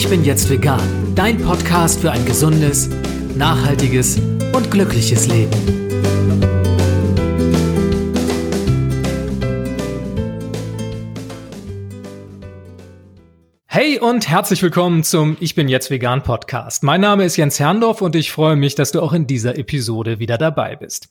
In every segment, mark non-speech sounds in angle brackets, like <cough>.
Ich bin jetzt vegan, dein Podcast für ein gesundes, nachhaltiges und glückliches Leben. Hey und herzlich willkommen zum Ich bin jetzt vegan Podcast. Mein Name ist Jens Herndorf und ich freue mich, dass du auch in dieser Episode wieder dabei bist.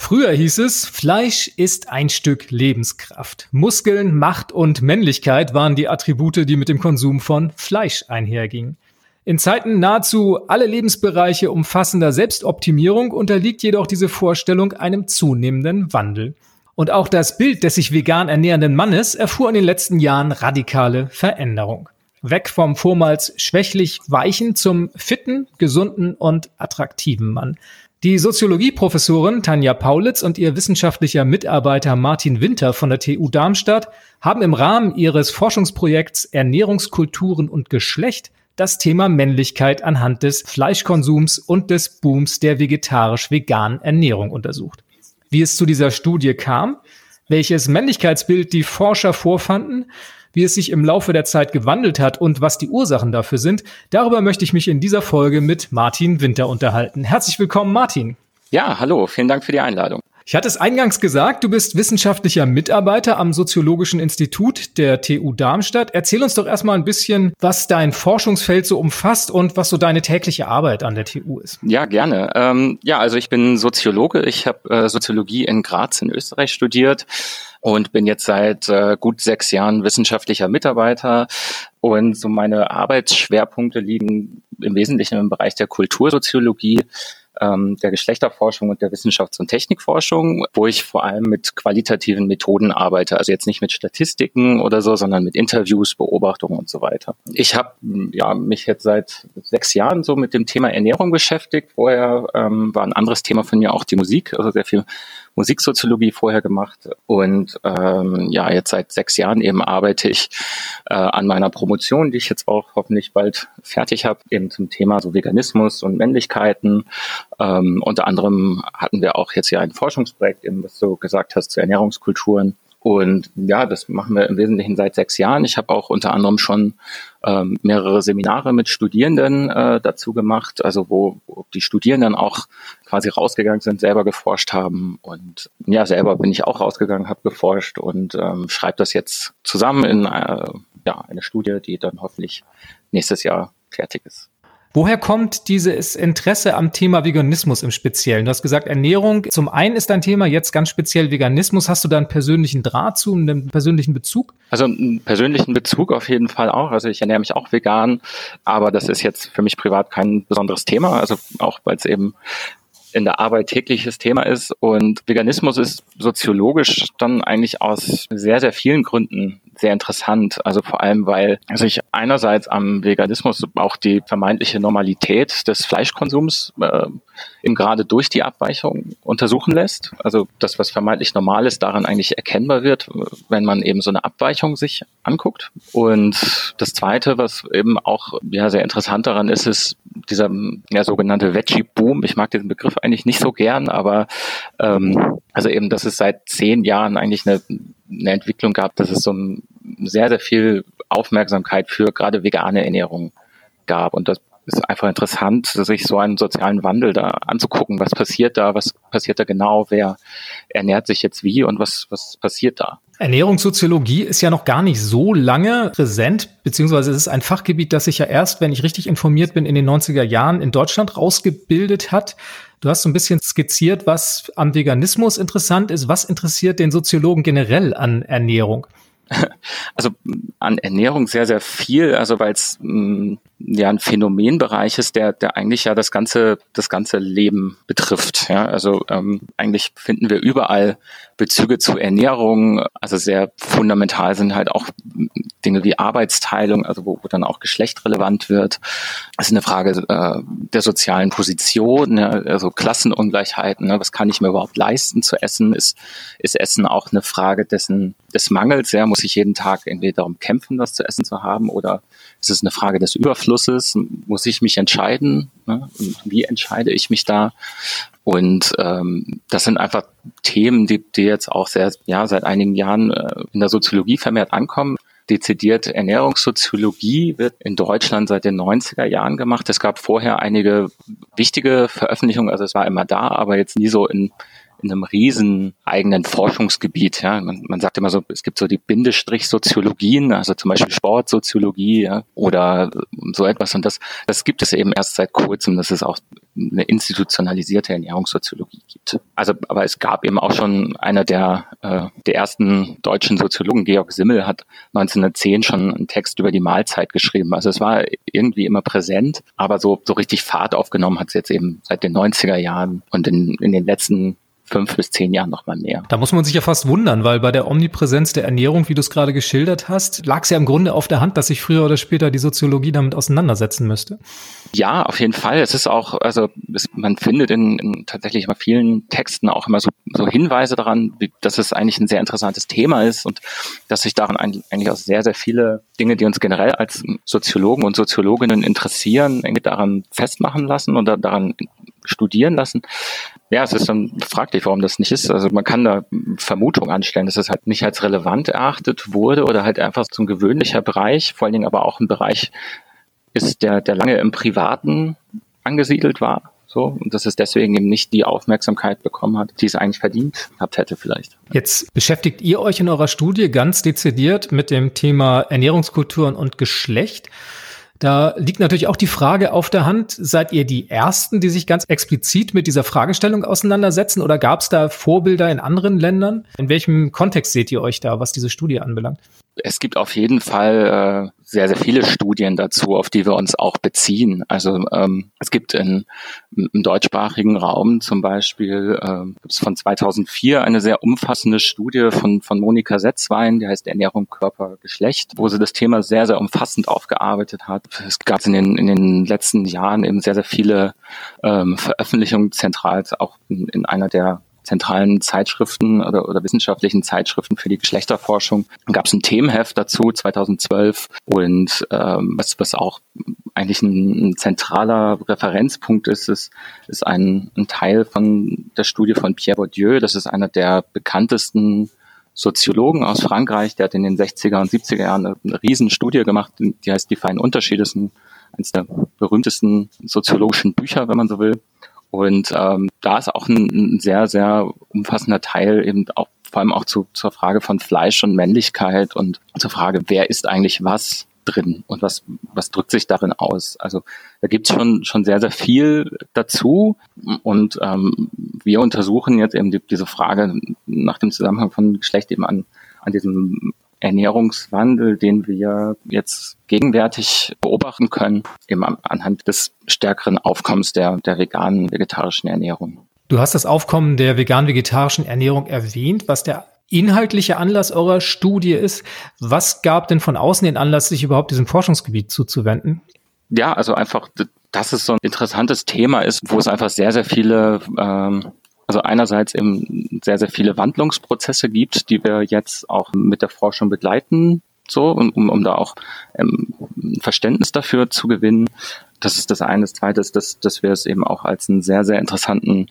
Früher hieß es, Fleisch ist ein Stück Lebenskraft. Muskeln, Macht und Männlichkeit waren die Attribute, die mit dem Konsum von Fleisch einhergingen. In Zeiten nahezu alle Lebensbereiche umfassender Selbstoptimierung unterliegt jedoch diese Vorstellung einem zunehmenden Wandel. Und auch das Bild des sich vegan ernährenden Mannes erfuhr in den letzten Jahren radikale Veränderung. Weg vom vormals schwächlich weichen zum fitten, gesunden und attraktiven Mann. Die Soziologieprofessorin Tanja Paulitz und ihr wissenschaftlicher Mitarbeiter Martin Winter von der TU Darmstadt haben im Rahmen ihres Forschungsprojekts Ernährungskulturen und Geschlecht das Thema Männlichkeit anhand des Fleischkonsums und des Booms der vegetarisch-veganen Ernährung untersucht. Wie es zu dieser Studie kam, welches Männlichkeitsbild die Forscher vorfanden wie es sich im Laufe der Zeit gewandelt hat und was die Ursachen dafür sind, darüber möchte ich mich in dieser Folge mit Martin Winter unterhalten. Herzlich willkommen, Martin. Ja, hallo, vielen Dank für die Einladung. Ich hatte es eingangs gesagt, du bist wissenschaftlicher Mitarbeiter am Soziologischen Institut der TU Darmstadt. Erzähl uns doch erstmal ein bisschen, was dein Forschungsfeld so umfasst und was so deine tägliche Arbeit an der TU ist. Ja, gerne. Ähm, ja, also ich bin Soziologe. Ich habe äh, Soziologie in Graz in Österreich studiert und bin jetzt seit äh, gut sechs Jahren wissenschaftlicher Mitarbeiter. Und so meine Arbeitsschwerpunkte liegen im Wesentlichen im Bereich der Kultursoziologie, ähm, der Geschlechterforschung und der Wissenschafts- und Technikforschung, wo ich vor allem mit qualitativen Methoden arbeite. Also jetzt nicht mit Statistiken oder so, sondern mit Interviews, Beobachtungen und so weiter. Ich habe ja, mich jetzt seit sechs Jahren so mit dem Thema Ernährung beschäftigt. Vorher ähm, war ein anderes Thema von mir auch die Musik, also sehr viel Musiksoziologie vorher gemacht und ähm, ja, jetzt seit sechs Jahren eben arbeite ich äh, an meiner Promotion, die ich jetzt auch hoffentlich bald fertig habe, eben zum Thema so Veganismus und Männlichkeiten. Ähm, unter anderem hatten wir auch jetzt hier ein Forschungsprojekt, eben was du gesagt hast, zu Ernährungskulturen und ja, das machen wir im Wesentlichen seit sechs Jahren. Ich habe auch unter anderem schon ähm, mehrere Seminare mit Studierenden äh, dazu gemacht, also wo, wo die Studierenden auch quasi rausgegangen sind, selber geforscht haben. Und ja, selber bin ich auch rausgegangen, habe geforscht und ähm, schreibe das jetzt zusammen in äh, ja, eine Studie, die dann hoffentlich nächstes Jahr fertig ist. Woher kommt dieses Interesse am Thema Veganismus im Speziellen? Du hast gesagt, Ernährung. Zum einen ist dein Thema jetzt ganz speziell Veganismus. Hast du da einen persönlichen Draht zu, einen persönlichen Bezug? Also einen persönlichen Bezug auf jeden Fall auch. Also ich ernähre mich auch vegan, aber das ist jetzt für mich privat kein besonderes Thema. Also auch weil es eben in der Arbeit tägliches Thema ist. Und Veganismus ist soziologisch dann eigentlich aus sehr, sehr vielen Gründen sehr interessant. Also vor allem, weil sich einerseits am Veganismus auch die vermeintliche Normalität des Fleischkonsums äh, eben gerade durch die Abweichung untersuchen lässt. Also das, was vermeintlich normal ist, daran eigentlich erkennbar wird, wenn man eben so eine Abweichung sich anguckt. Und das Zweite, was eben auch ja, sehr interessant daran ist, ist dieser ja, sogenannte Veggie-Boom. Ich mag diesen Begriff eigentlich nicht so gern, aber ähm, also eben, dass es seit zehn Jahren eigentlich eine eine Entwicklung gab, dass es so sehr, sehr viel Aufmerksamkeit für gerade vegane Ernährung gab. Und das ist einfach interessant, sich so einen sozialen Wandel da anzugucken. Was passiert da? Was passiert da genau? Wer ernährt sich jetzt wie und was, was passiert da? Ernährungssoziologie ist ja noch gar nicht so lange präsent, beziehungsweise es ist ein Fachgebiet, das sich ja erst, wenn ich richtig informiert bin, in den 90er Jahren in Deutschland rausgebildet hat. Du hast so ein bisschen skizziert, was am Veganismus interessant ist. Was interessiert den Soziologen generell an Ernährung? <laughs> Also an Ernährung sehr, sehr viel, also weil es mm, ja ein Phänomenbereich ist, der, der eigentlich ja das ganze, das ganze Leben betrifft. Ja, also ähm, eigentlich finden wir überall Bezüge zu Ernährung. Also sehr fundamental sind halt auch Dinge wie Arbeitsteilung, also wo, wo dann auch Geschlecht relevant wird. Es ist eine Frage äh, der sozialen Position, ja, also Klassenungleichheiten. Ne? Was kann ich mir überhaupt leisten zu essen? Ist, ist Essen auch eine Frage dessen, des Mangels? Ja? Muss ich jeden Tag irgendwie darum kämpfen, was zu essen zu haben? Oder ist es eine Frage des Überflusses? Muss ich mich entscheiden? Ne? Und wie entscheide ich mich da? Und ähm, das sind einfach Themen, die, die jetzt auch sehr, ja, seit einigen Jahren äh, in der Soziologie vermehrt ankommen. Dezidiert Ernährungssoziologie wird in Deutschland seit den 90er Jahren gemacht. Es gab vorher einige wichtige Veröffentlichungen, also es war immer da, aber jetzt nie so in in einem riesen eigenen Forschungsgebiet. Ja. Man, man sagt immer so, es gibt so die Bindestrich-Soziologien, also zum Beispiel Sportsoziologie ja, oder so etwas. Und das, das gibt es eben erst seit kurzem, dass es auch eine institutionalisierte Ernährungssoziologie gibt. Also, aber es gab eben auch schon einer der, äh, der ersten deutschen Soziologen, Georg Simmel, hat 1910 schon einen Text über die Mahlzeit geschrieben. Also es war irgendwie immer präsent, aber so, so richtig Fahrt aufgenommen hat es jetzt eben seit den 90er Jahren und in, in den letzten fünf bis zehn Jahren noch mal mehr. Da muss man sich ja fast wundern, weil bei der Omnipräsenz der Ernährung, wie du es gerade geschildert hast, lag es ja im Grunde auf der Hand, dass sich früher oder später die Soziologie damit auseinandersetzen müsste. Ja, auf jeden Fall. Es ist auch, also es, man findet in, in tatsächlich immer vielen Texten auch immer so, so Hinweise daran, wie, dass es eigentlich ein sehr interessantes Thema ist und dass sich daran eigentlich auch sehr, sehr viele Dinge, die uns generell als Soziologen und Soziologinnen interessieren, daran festmachen lassen und daran studieren lassen. Ja, es ist dann fraglich, warum das nicht ist. Also man kann da Vermutungen anstellen, dass es halt nicht als relevant erachtet wurde oder halt einfach so gewöhnlicher Bereich, vor allen Dingen aber auch ein Bereich ist, der, der lange im Privaten angesiedelt war. So, und dass es deswegen eben nicht die Aufmerksamkeit bekommen hat, die es eigentlich verdient gehabt hätte vielleicht. Jetzt beschäftigt ihr euch in eurer Studie ganz dezidiert mit dem Thema Ernährungskulturen und Geschlecht. Da liegt natürlich auch die Frage auf der Hand, seid ihr die Ersten, die sich ganz explizit mit dieser Fragestellung auseinandersetzen oder gab es da Vorbilder in anderen Ländern? In welchem Kontext seht ihr euch da, was diese Studie anbelangt? Es gibt auf jeden Fall äh, sehr, sehr viele Studien dazu, auf die wir uns auch beziehen. Also ähm, es gibt in, im deutschsprachigen Raum zum Beispiel äh, von 2004 eine sehr umfassende Studie von, von Monika Setzwein, die heißt Ernährung, Körper, Geschlecht, wo sie das Thema sehr, sehr umfassend aufgearbeitet hat. Es gab in den, in den letzten Jahren eben sehr, sehr viele ähm, Veröffentlichungen zentral, auch in, in einer der zentralen Zeitschriften oder, oder wissenschaftlichen Zeitschriften für die Geschlechterforschung. Gab es ein Themenheft dazu 2012 und ähm, was, was auch eigentlich ein, ein zentraler Referenzpunkt ist, ist, ist ein, ein Teil von der Studie von Pierre Bourdieu. Das ist einer der bekanntesten Soziologen aus Frankreich, der hat in den 60er und 70er Jahren eine, eine riesen Studie gemacht, die heißt Die feinen Unterschiede, das ist ein, eines der berühmtesten soziologischen Bücher, wenn man so will. Und ähm, da ist auch ein, ein sehr, sehr umfassender Teil eben auch vor allem auch zu, zur Frage von Fleisch und Männlichkeit und zur Frage, wer ist eigentlich was drin und was, was drückt sich darin aus. Also da gibt's schon, schon sehr, sehr viel dazu und ähm, wir untersuchen jetzt eben die, diese Frage nach dem Zusammenhang von Geschlecht eben an, an diesem Ernährungswandel, den wir jetzt gegenwärtig beobachten können, eben anhand des stärkeren Aufkommens der, der veganen, vegetarischen Ernährung. Du hast das Aufkommen der vegan-vegetarischen Ernährung erwähnt, was der inhaltliche Anlass eurer Studie ist. Was gab denn von außen den Anlass, sich überhaupt diesem Forschungsgebiet zuzuwenden? Ja, also einfach, dass es so ein interessantes Thema ist, wo es einfach sehr, sehr viele ähm, also einerseits eben sehr, sehr viele Wandlungsprozesse gibt, die wir jetzt auch mit der Forschung begleiten, so, um, um da auch ähm, Verständnis dafür zu gewinnen. Das ist das eine. Das zweite ist, dass, dass wir es eben auch als einen sehr, sehr interessanten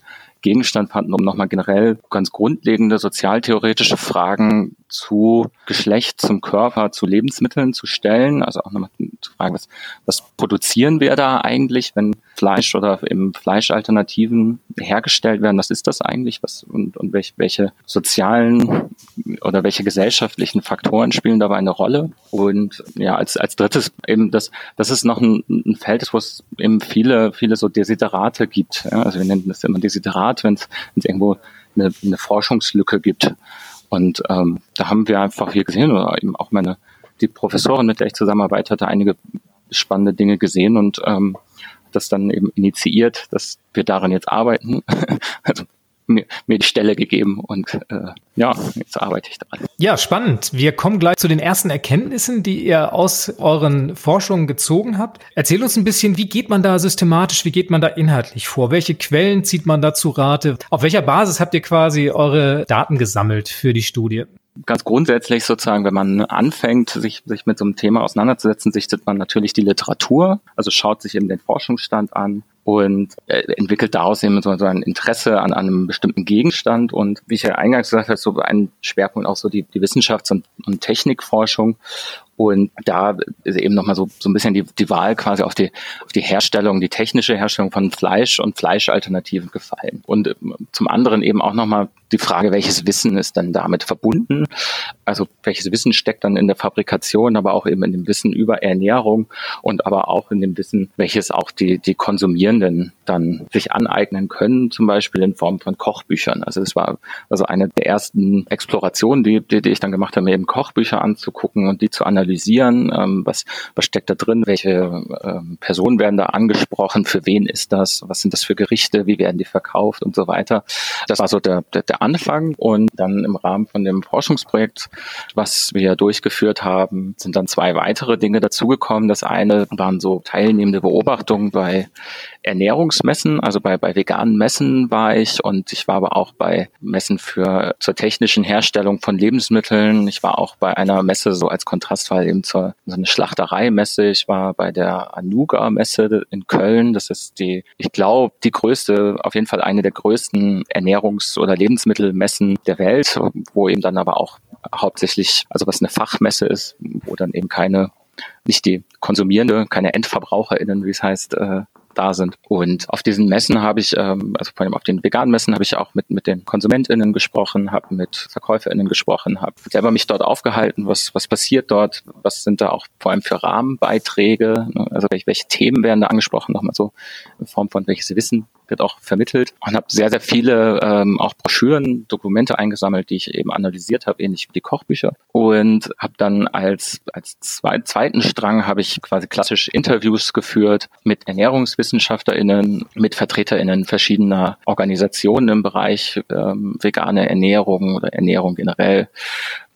Gegenstand fanden, um nochmal generell ganz grundlegende sozialtheoretische Fragen zu Geschlecht, zum Körper, zu Lebensmitteln zu stellen. Also auch nochmal zu fragen, was, was produzieren wir da eigentlich, wenn Fleisch oder eben Fleischalternativen hergestellt werden? Was ist das eigentlich? Was und, und welche, welche sozialen oder welche gesellschaftlichen Faktoren spielen dabei eine Rolle? Und ja, als, als drittes eben das, das ist noch ein, ein Feld, wo es eben viele, viele so Desiderate gibt. Ja, also wir nennen das immer Desiderat, wenn es irgendwo eine, eine Forschungslücke gibt. Und ähm, da haben wir einfach hier gesehen, oder eben auch meine, die Professorin, mit der ich zusammenarbeite, hatte einige spannende Dinge gesehen und ähm, das dann eben initiiert, dass wir daran jetzt arbeiten. <laughs> also mir, mir die Stelle gegeben und äh, ja, jetzt arbeite ich daran. Ja, spannend. Wir kommen gleich zu den ersten Erkenntnissen, die ihr aus euren Forschungen gezogen habt. Erzähl uns ein bisschen, wie geht man da systematisch, wie geht man da inhaltlich vor? Welche Quellen zieht man da zu Rate? Auf welcher Basis habt ihr quasi eure Daten gesammelt für die Studie? Ganz grundsätzlich sozusagen, wenn man anfängt, sich, sich mit so einem Thema auseinanderzusetzen, sichtet man natürlich die Literatur, also schaut sich eben den Forschungsstand an, und äh, entwickelt daraus eben so, ein Interesse an, an einem bestimmten Gegenstand. Und wie ich ja eingangs gesagt habe, so ein Schwerpunkt auch so die, die Wissenschafts- und, und Technikforschung Und da ist eben nochmal so, so ein bisschen die, die Wahl quasi auf die, auf die Herstellung, die technische Herstellung von Fleisch und Fleischalternativen gefallen. Und ähm, zum anderen eben auch nochmal die Frage, welches Wissen ist dann damit verbunden? Also welches Wissen steckt dann in der Fabrikation, aber auch eben in dem Wissen über Ernährung und aber auch in dem Wissen, welches auch die, die Konsumierenden dann sich aneignen können, zum Beispiel in Form von Kochbüchern. Also das war also eine der ersten Explorationen, die, die, die ich dann gemacht habe, mir eben Kochbücher anzugucken und die zu analysieren. Ähm, was, was steckt da drin? Welche ähm, Personen werden da angesprochen? Für wen ist das? Was sind das für Gerichte? Wie werden die verkauft und so weiter? Das war so der, der, der Anfang und dann im Rahmen von dem Forschungsprojekt, was wir durchgeführt haben, sind dann zwei weitere Dinge dazugekommen. Das eine waren so teilnehmende Beobachtungen bei Ernährungsmessen, also bei, bei veganen Messen war ich und ich war aber auch bei Messen für zur technischen Herstellung von Lebensmitteln. Ich war auch bei einer Messe so als Kontrastfall eben zur so eine Schlachtereimesse. Ich war bei der Anuga Messe in Köln. Das ist die, ich glaube, die größte, auf jeden Fall eine der größten Ernährungs- oder Lebensmittelmessen der Welt, wo eben dann aber auch hauptsächlich, also was eine Fachmesse ist, wo dann eben keine nicht die Konsumierende, keine EndverbraucherInnen, wie es heißt, äh, da sind. Und auf diesen Messen habe ich, ähm, also vor allem auf den veganen Messen habe ich auch mit, mit den KonsumentInnen gesprochen, habe mit VerkäuferInnen gesprochen, habe selber mich dort aufgehalten, was, was passiert dort, was sind da auch vor allem für Rahmenbeiträge, ne? also welche, welche Themen werden da angesprochen, nochmal so in Form von welches Wissen wird auch vermittelt und habe sehr, sehr viele ähm, auch Broschüren, Dokumente eingesammelt, die ich eben analysiert habe, ähnlich wie die Kochbücher. Und habe dann als, als zwei, zweiten Strang habe ich quasi klassisch Interviews geführt mit ErnährungswissenschaftlerInnen, mit VertreterInnen verschiedener Organisationen im Bereich ähm, vegane Ernährung oder Ernährung generell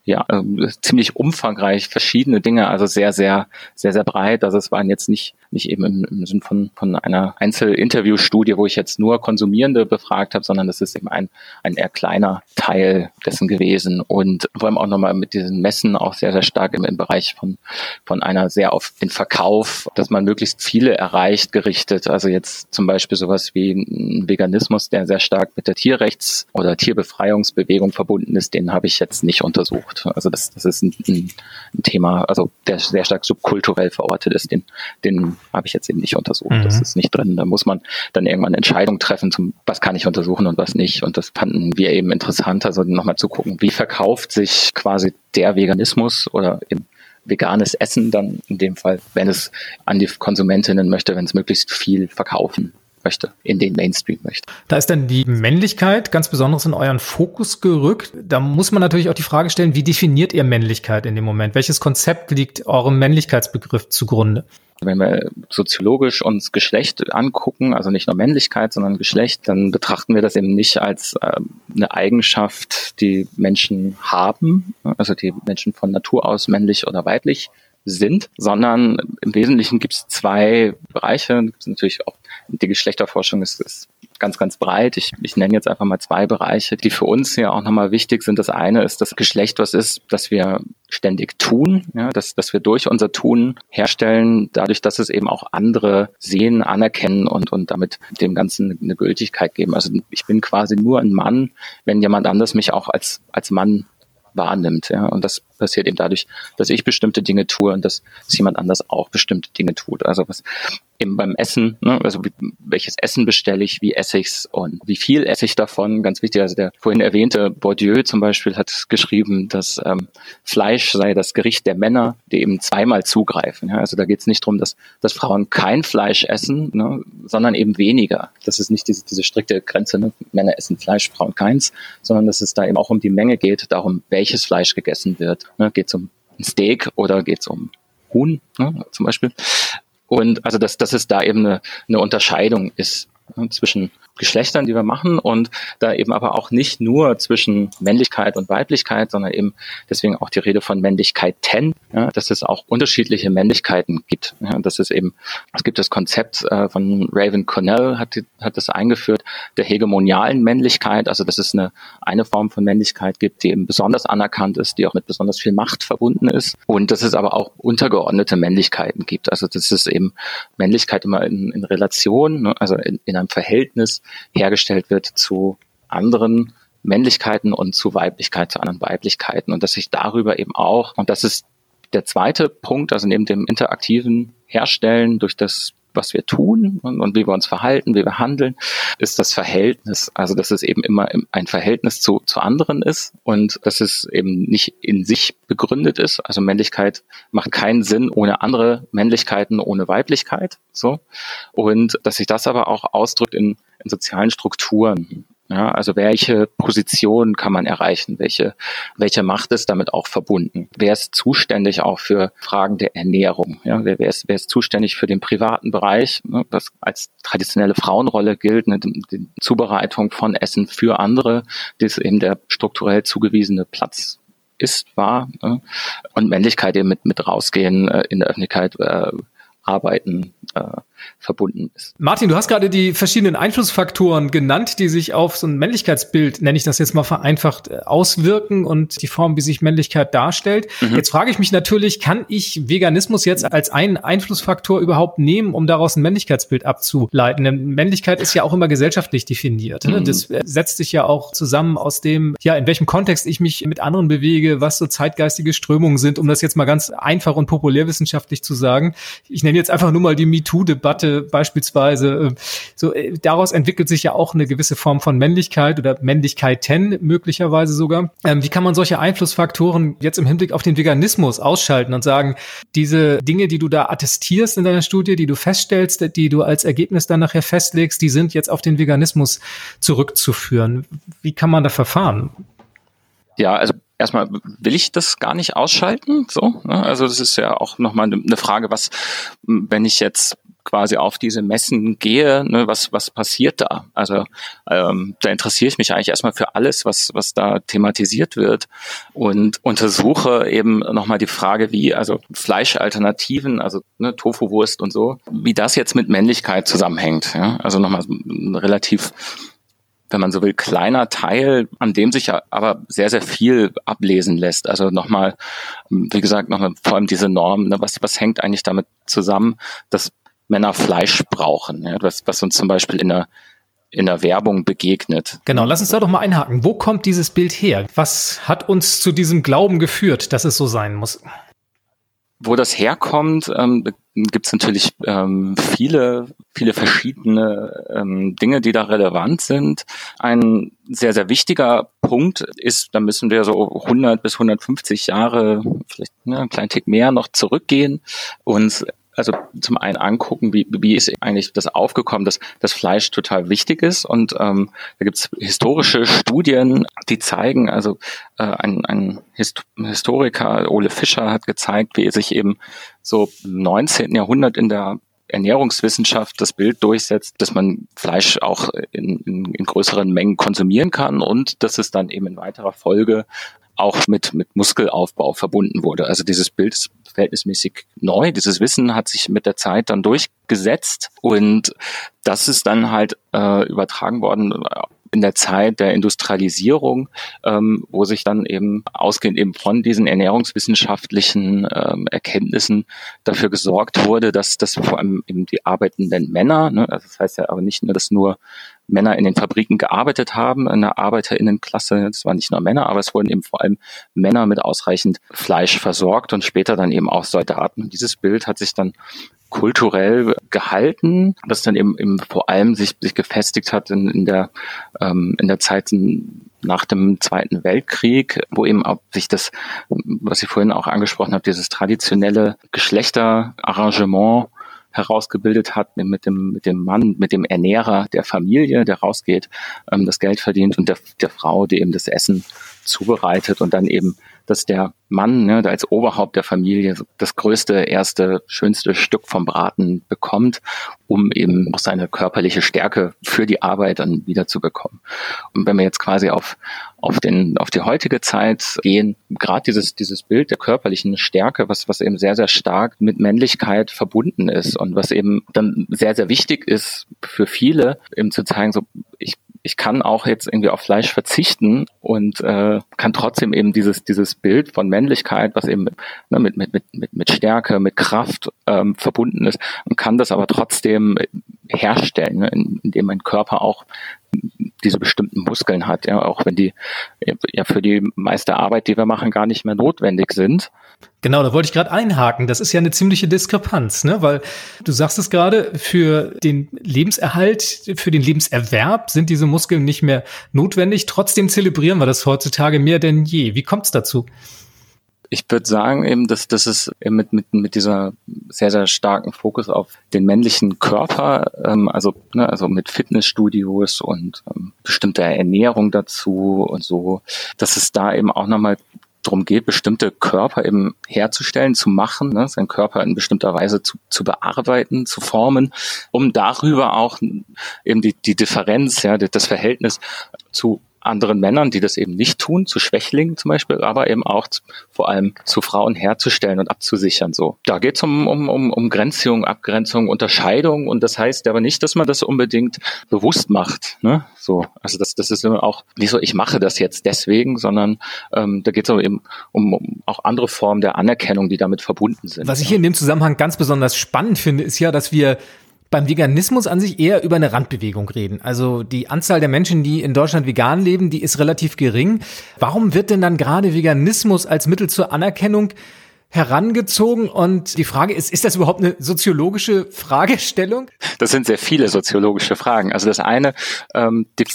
ja, äh, ziemlich umfangreich, verschiedene Dinge, also sehr, sehr, sehr, sehr breit. Also es waren jetzt nicht, nicht eben im, im Sinn von, von einer Einzelinterviewstudie, wo ich jetzt nur Konsumierende befragt habe, sondern das ist eben ein, ein eher kleiner Teil dessen gewesen. Und vor allem auch nochmal mit diesen Messen auch sehr, sehr stark im, im Bereich von, von einer sehr auf den Verkauf, dass man möglichst viele erreicht, gerichtet. Also jetzt zum Beispiel sowas wie ein Veganismus, der sehr stark mit der Tierrechts- oder Tierbefreiungsbewegung verbunden ist, den habe ich jetzt nicht untersucht versucht. Also das, das ist ein, ein, Thema, also der sehr stark subkulturell verortet ist, den, den habe ich jetzt eben nicht untersucht. Mhm. Das ist nicht drin. Da muss man dann irgendwann eine Entscheidung treffen, zum, was kann ich untersuchen und was nicht. Und das fanden wir eben interessant, also nochmal zu gucken, wie verkauft sich quasi der Veganismus oder eben veganes Essen dann in dem Fall, wenn es an die Konsumentinnen möchte, wenn es möglichst viel verkaufen möchte, in den Mainstream möchte. Da ist dann die Männlichkeit ganz besonders in euren Fokus gerückt. Da muss man natürlich auch die Frage stellen, wie definiert ihr Männlichkeit in dem Moment? Welches Konzept liegt eurem Männlichkeitsbegriff zugrunde? Wenn wir soziologisch uns Geschlecht angucken, also nicht nur Männlichkeit, sondern Geschlecht, dann betrachten wir das eben nicht als äh, eine Eigenschaft, die Menschen haben, also die Menschen von Natur aus männlich oder weiblich sind, sondern im Wesentlichen gibt es zwei Bereiche. Es natürlich auch die Geschlechterforschung ist, ist ganz, ganz breit. Ich, ich nenne jetzt einfach mal zwei Bereiche, die für uns ja auch nochmal wichtig sind. Das eine ist das Geschlecht, was ist, dass wir ständig tun, ja, dass, dass wir durch unser Tun herstellen, dadurch, dass es eben auch andere sehen, anerkennen und, und damit dem Ganzen eine Gültigkeit geben. Also ich bin quasi nur ein Mann, wenn jemand anders mich auch als, als Mann wahrnimmt. Ja? Und das passiert eben dadurch, dass ich bestimmte Dinge tue und dass, dass jemand anders auch bestimmte Dinge tut. Also was eben beim Essen, ne? also wie, welches Essen bestelle ich, wie esse ich's und wie viel esse ich davon, ganz wichtig. Also der vorhin erwähnte Bourdieu zum Beispiel hat geschrieben, dass ähm, Fleisch sei das Gericht der Männer, die eben zweimal zugreifen. Ja? Also da geht es nicht darum, dass, dass Frauen kein Fleisch essen, ne? sondern eben weniger. Das ist nicht diese, diese strikte Grenze, ne? Männer essen Fleisch, Frauen keins, sondern dass es da eben auch um die Menge geht, darum, welches Fleisch gegessen wird. Ne? Geht es um ein Steak oder geht es um Huhn ne, zum Beispiel. Und also dass, dass es da eben eine, eine Unterscheidung ist ne, zwischen Geschlechtern, die wir machen und da eben aber auch nicht nur zwischen Männlichkeit und Weiblichkeit, sondern eben deswegen auch die Rede von Männlichkeiten, ja, dass es auch unterschiedliche Männlichkeiten gibt. Ja, und das ist eben, es gibt das Konzept äh, von Raven Cornell, hat, hat das eingeführt, der hegemonialen Männlichkeit, also dass es eine, eine Form von Männlichkeit gibt, die eben besonders anerkannt ist, die auch mit besonders viel Macht verbunden ist und dass es aber auch untergeordnete Männlichkeiten gibt. Also das ist eben Männlichkeit immer in, in Relation, ne, also in, in einem Verhältnis hergestellt wird zu anderen Männlichkeiten und zu Weiblichkeit, zu anderen Weiblichkeiten und dass sich darüber eben auch, und das ist der zweite Punkt, also neben dem interaktiven Herstellen durch das was wir tun und, und, wie wir uns verhalten, wie wir handeln, ist das Verhältnis. Also dass es eben immer ein Verhältnis zu, zu anderen ist und dass es eben nicht in sich begründet ist. Also Männlichkeit macht keinen Sinn ohne andere Männlichkeiten, ohne Weiblichkeit. So. Und dass sich das aber auch ausdrückt in, in sozialen Strukturen. Ja, also welche Position kann man erreichen? Welche, welche Macht ist damit auch verbunden? Wer ist zuständig auch für Fragen der Ernährung? Ja, wer, wer, ist, wer ist zuständig für den privaten Bereich, ne, was als traditionelle Frauenrolle gilt, ne, die, die Zubereitung von Essen für andere, das eben der strukturell zugewiesene Platz ist, war. Ne? Und Männlichkeit eben mit, mit rausgehen äh, in der Öffentlichkeit, äh, arbeiten, äh, verbunden ist. Martin, du hast gerade die verschiedenen Einflussfaktoren genannt, die sich auf so ein Männlichkeitsbild, nenne ich das jetzt mal vereinfacht, äh, auswirken und die Form, wie sich Männlichkeit darstellt. Mhm. Jetzt frage ich mich natürlich, kann ich Veganismus jetzt als einen Einflussfaktor überhaupt nehmen, um daraus ein Männlichkeitsbild abzuleiten? Denn Männlichkeit ist ja auch immer gesellschaftlich definiert. Ne? Mhm. Das äh, setzt sich ja auch zusammen aus dem, ja, in welchem Kontext ich mich mit anderen bewege, was so zeitgeistige Strömungen sind, um das jetzt mal ganz einfach und populärwissenschaftlich zu sagen. Ich nenne jetzt einfach nur mal die MeToo-Debatte Debatte beispielsweise. Ähm, so, äh, daraus entwickelt sich ja auch eine gewisse Form von Männlichkeit oder Männlichkeiten möglicherweise sogar. Ähm, wie kann man solche Einflussfaktoren jetzt im Hinblick auf den Veganismus ausschalten und sagen, diese Dinge, die du da attestierst in deiner Studie, die du feststellst, die du als Ergebnis dann nachher festlegst, die sind jetzt auf den Veganismus zurückzuführen. Wie kann man da verfahren? Ja, also erstmal will ich das gar nicht ausschalten. So, ne? also das ist ja auch nochmal eine Frage, was, wenn ich jetzt quasi auf diese Messen gehe, ne, was, was passiert da? Also ähm, da interessiere ich mich eigentlich erstmal für alles, was, was da thematisiert wird und untersuche eben nochmal die Frage, wie, also Fleischalternativen, also ne, Tofu-Wurst und so, wie das jetzt mit Männlichkeit zusammenhängt. Ja? Also nochmal relativ wenn man so will, kleiner Teil, an dem sich ja aber sehr, sehr viel ablesen lässt. Also nochmal, wie gesagt, nochmal vor allem diese Norm, ne, was, was hängt eigentlich damit zusammen, dass Männer Fleisch brauchen, ja, was, was uns zum Beispiel in der in der Werbung begegnet. Genau, lass uns da doch mal einhaken. Wo kommt dieses Bild her? Was hat uns zu diesem Glauben geführt, dass es so sein muss? Wo das herkommt, ähm, gibt es natürlich ähm, viele, viele verschiedene ähm, Dinge, die da relevant sind. Ein sehr, sehr wichtiger Punkt ist, da müssen wir so 100 bis 150 Jahre, vielleicht ne, einen kleinen Tick mehr noch zurückgehen, uns also zum einen angucken, wie, wie ist eigentlich das aufgekommen, dass das Fleisch total wichtig ist. Und ähm, da gibt es historische Studien, die zeigen, also äh, ein, ein Hist Historiker, Ole Fischer, hat gezeigt, wie sich eben so im 19. Jahrhundert in der Ernährungswissenschaft das Bild durchsetzt, dass man Fleisch auch in, in, in größeren Mengen konsumieren kann und dass es dann eben in weiterer Folge auch mit, mit Muskelaufbau verbunden wurde. Also dieses Bild ist verhältnismäßig neu. Dieses Wissen hat sich mit der Zeit dann durchgesetzt und das ist dann halt äh, übertragen worden in der Zeit der Industrialisierung, ähm, wo sich dann eben ausgehend eben von diesen ernährungswissenschaftlichen ähm, Erkenntnissen dafür gesorgt wurde, dass das vor allem eben die arbeitenden Männer, ne, also das heißt ja aber nicht nur, dass nur Männer in den Fabriken gearbeitet haben, in der Arbeiterinnenklasse, das waren nicht nur Männer, aber es wurden eben vor allem Männer mit ausreichend Fleisch versorgt und später dann eben auch Soldaten. Und dieses Bild hat sich dann kulturell gehalten, das dann eben, eben vor allem sich, sich gefestigt hat in, in der ähm, in der Zeit nach dem Zweiten Weltkrieg, wo eben auch sich das, was ich vorhin auch angesprochen habe, dieses traditionelle Geschlechterarrangement herausgebildet hat mit dem, mit dem Mann, mit dem Ernährer der Familie, der rausgeht, ähm, das Geld verdient und der, der Frau, die eben das Essen zubereitet und dann eben dass der Mann ne, als Oberhaupt der Familie das größte, erste, schönste Stück vom Braten bekommt, um eben auch seine körperliche Stärke für die Arbeit dann wieder zu bekommen. Und wenn wir jetzt quasi auf, auf, den, auf die heutige Zeit gehen, gerade dieses, dieses Bild der körperlichen Stärke, was, was eben sehr, sehr stark mit Männlichkeit verbunden ist und was eben dann sehr, sehr wichtig ist für viele, eben zu zeigen, so ich ich kann auch jetzt irgendwie auf Fleisch verzichten und äh, kann trotzdem eben dieses dieses Bild von Männlichkeit, was eben ne, mit, mit mit mit mit Stärke, mit Kraft ähm, verbunden ist, und kann das aber trotzdem herstellen, ne, indem mein Körper auch diese bestimmten Muskeln hat, ja, auch wenn die ja für die meiste Arbeit, die wir machen, gar nicht mehr notwendig sind. Genau, da wollte ich gerade einhaken. Das ist ja eine ziemliche Diskrepanz, ne? Weil du sagst es gerade, für den Lebenserhalt, für den Lebenserwerb sind diese Muskeln nicht mehr notwendig. Trotzdem zelebrieren wir das heutzutage mehr denn je. Wie kommt es dazu? Ich würde sagen eben, dass das ist mit, mit, mit dieser sehr, sehr starken Fokus auf den männlichen Körper, ähm, also, ne, also mit Fitnessstudios und ähm, bestimmter Ernährung dazu und so, dass es da eben auch nochmal darum geht, bestimmte Körper eben herzustellen, zu machen, ne, seinen Körper in bestimmter Weise zu, zu bearbeiten, zu formen, um darüber auch eben die, die Differenz, ja, das Verhältnis zu anderen Männern, die das eben nicht tun, zu Schwächlingen zum Beispiel, aber eben auch zu, vor allem zu Frauen herzustellen und abzusichern. So, da geht es um, um, um, um Grenzung, Abgrenzung, Unterscheidung und das heißt aber nicht, dass man das unbedingt bewusst macht. Ne? So, also das, das ist immer auch nicht so, ich mache das jetzt deswegen, sondern ähm, da geht es eben um, um auch andere Formen der Anerkennung, die damit verbunden sind. Was ich hier in dem Zusammenhang ganz besonders spannend finde, ist ja, dass wir beim Veganismus an sich eher über eine Randbewegung reden. Also die Anzahl der Menschen, die in Deutschland vegan leben, die ist relativ gering. Warum wird denn dann gerade Veganismus als Mittel zur Anerkennung herangezogen und die Frage ist, ist das überhaupt eine soziologische Fragestellung? Das sind sehr viele soziologische Fragen. Also das eine, ähm, die,